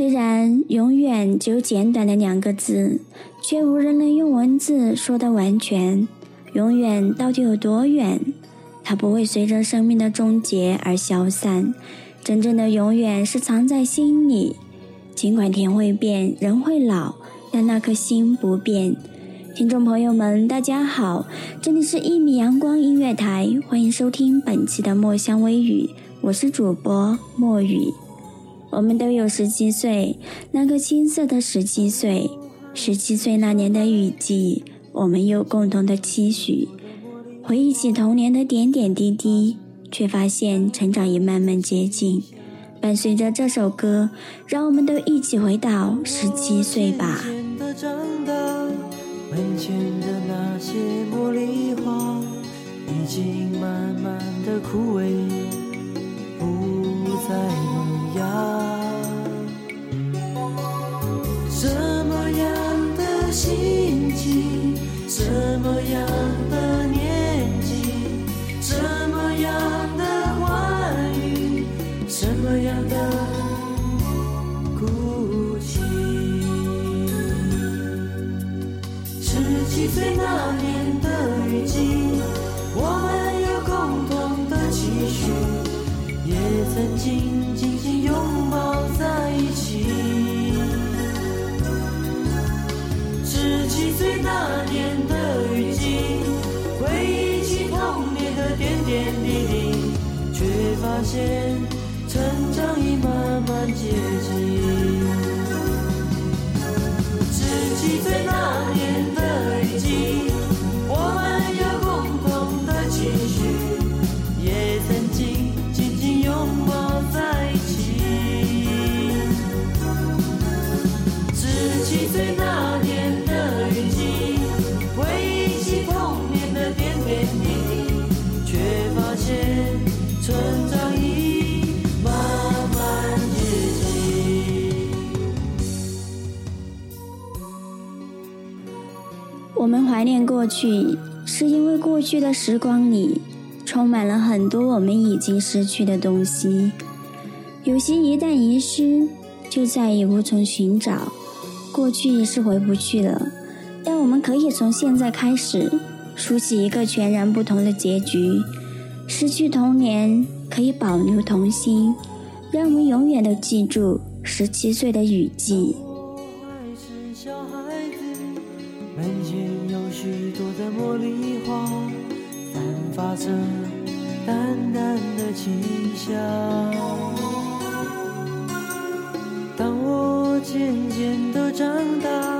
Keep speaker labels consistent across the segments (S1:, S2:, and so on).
S1: 虽然永远只有简短的两个字，却无人能用文字说得完全。永远到底有多远？它不会随着生命的终结而消散。真正的永远是藏在心里。尽管天会变，人会老，但那颗心不变。听众朋友们，大家好，这里是一米阳光音乐台，欢迎收听本期的墨香微语，我是主播墨雨。我们都有十七岁，那个青涩的十七岁。
S2: 十七岁那年的
S1: 雨季，我们有共同的期许，回忆起童年的点点滴滴，却发现成长
S2: 已慢慢接近。
S1: 伴随着这首歌，让我们都一起回到十七岁
S2: 吧。门前的那些茉莉花，已经慢慢的枯萎，不再萌曾经紧紧拥抱在一起。十七岁那年的雨季，回忆起童年的点点滴滴，却发现成长已慢慢接近。十七岁那
S1: 怀念过去，是因为过去的时光里充满了很多我们已经失去的东西，有些一旦遗失，就再也无从寻找。过去是回不去了，但我们可以从现在开始，书写一个全然不同的结局。失去童年，可以保留童心，让我们永远都记住十七岁的雨季。
S2: 还是小孩，茉莉花，散发着淡淡的清香。当我渐渐的长大，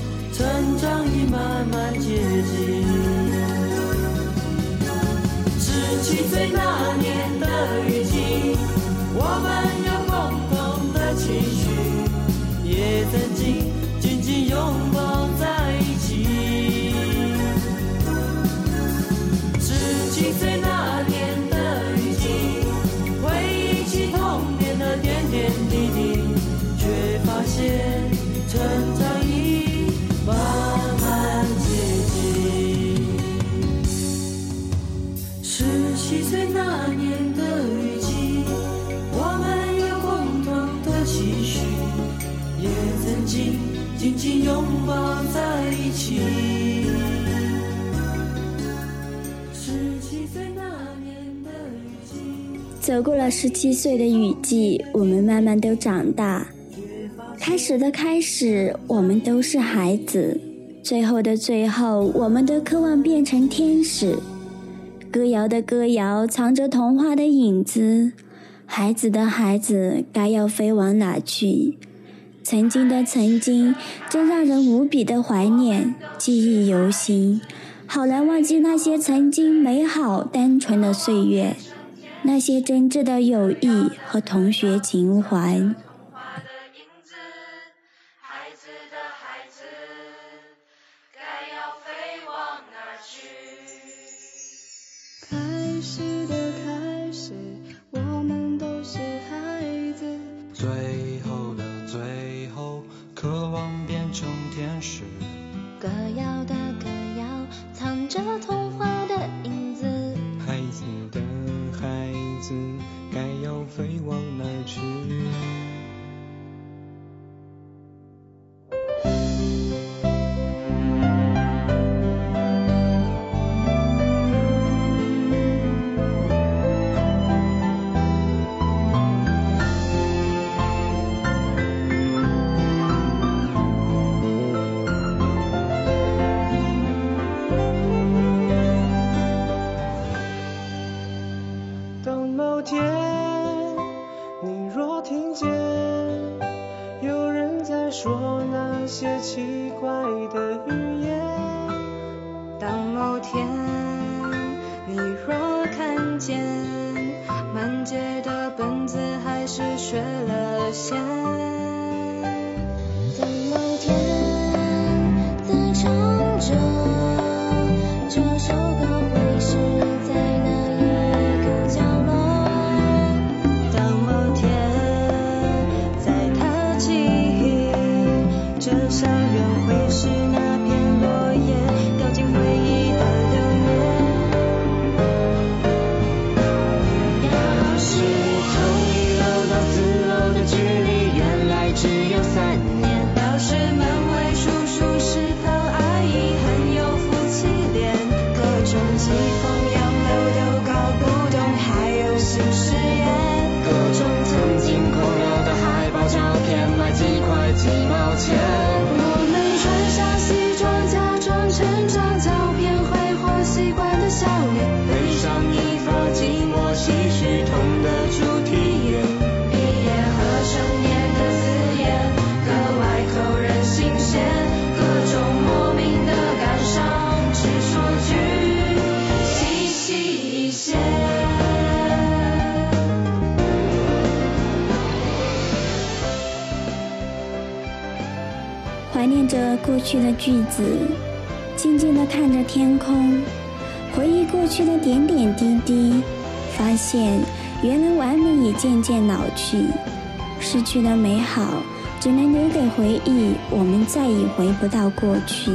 S2: 长已慢慢接近。十七岁那年的雨季，我们紧紧拥抱在一起。十七岁那年的雨季，
S1: 走过了十七岁的雨季，我们慢慢都长大。
S2: 开始的
S1: 开始，我们都是孩子；最后的最后，我们都渴望变成天使。歌谣的歌谣，藏着童话的影子。孩子的孩子，该要飞往哪去？曾经的曾经，真让人无比的怀念，记忆犹新。好难忘记那些曾经美好单纯的岁月，那些真挚的友谊和同学情怀。
S3: 天，你若听见有人在说那些奇怪的语言，当某天你若看见满街的本子还是睡了先。又会是那片落叶，掉进回忆的流年。要是从一楼到四楼的距离，原来只有三年。要是门外叔叔食堂阿姨很有夫妻脸，各种期。
S1: 怀念着过去的句子，静静地看着天空，回忆过去的点点滴滴，发现原来完美也渐渐老去，失去的美好只能留给回忆，我们再也回不到过去。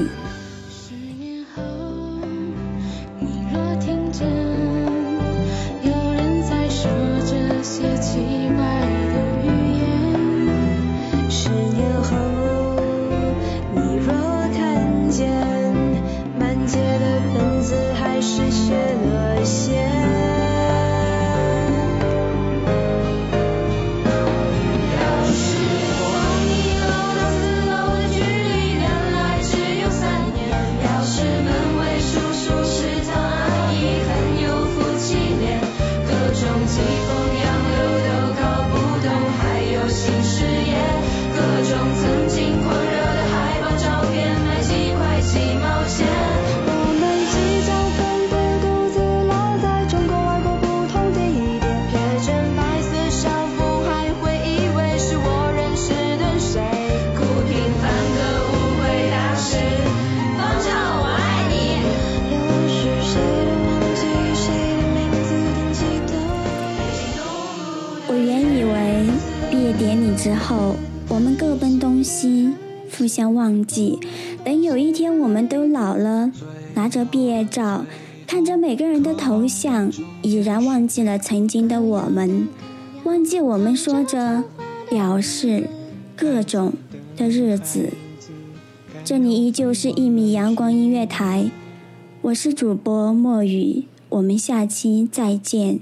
S3: 之
S1: 记。等有一天我们都老了，拿着毕业照，看着每个人的头像，已然忘记了曾经的我们，忘记我们说着表示各种的日子。这里依旧是一米阳光音乐台，我是主播墨雨，我们下期再见。